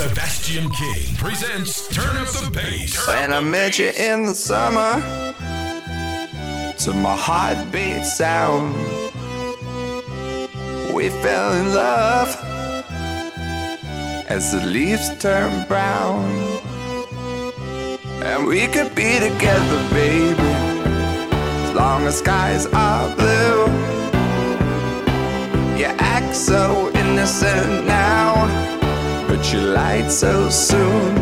Sebastian King presents Turn Up the Bass. When I met you in the summer, to my heartbeat sound, we fell in love as the leaves turn brown. And we could be together, baby, as long as skies are blue. You act so innocent now, but you lied so soon.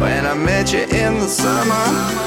When I met you in the summer.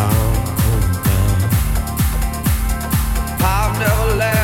Going down. I've never laughed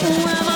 Wow.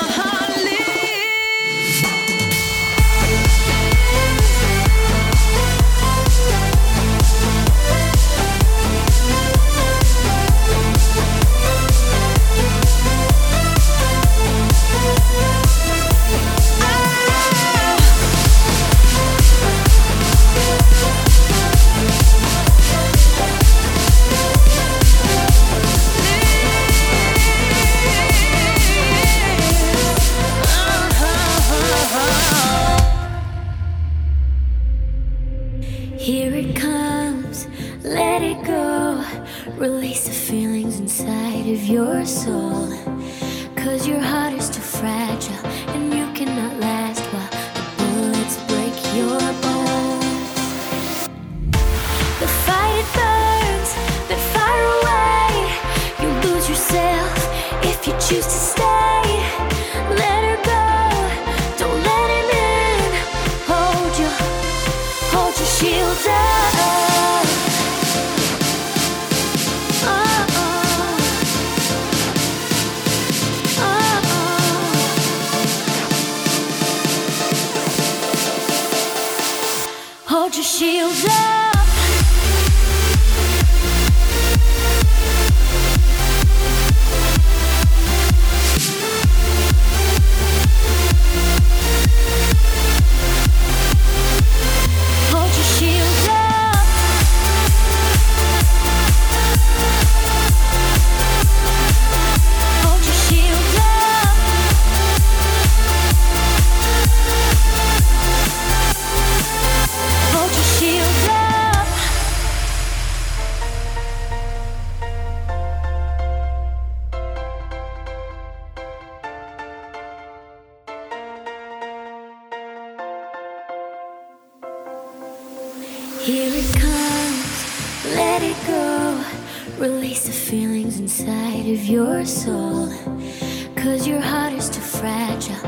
inside of your soul. Cause your heart is too fragile.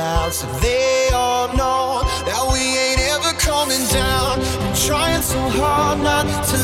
so they all know that we ain't ever coming down. Been trying so hard not to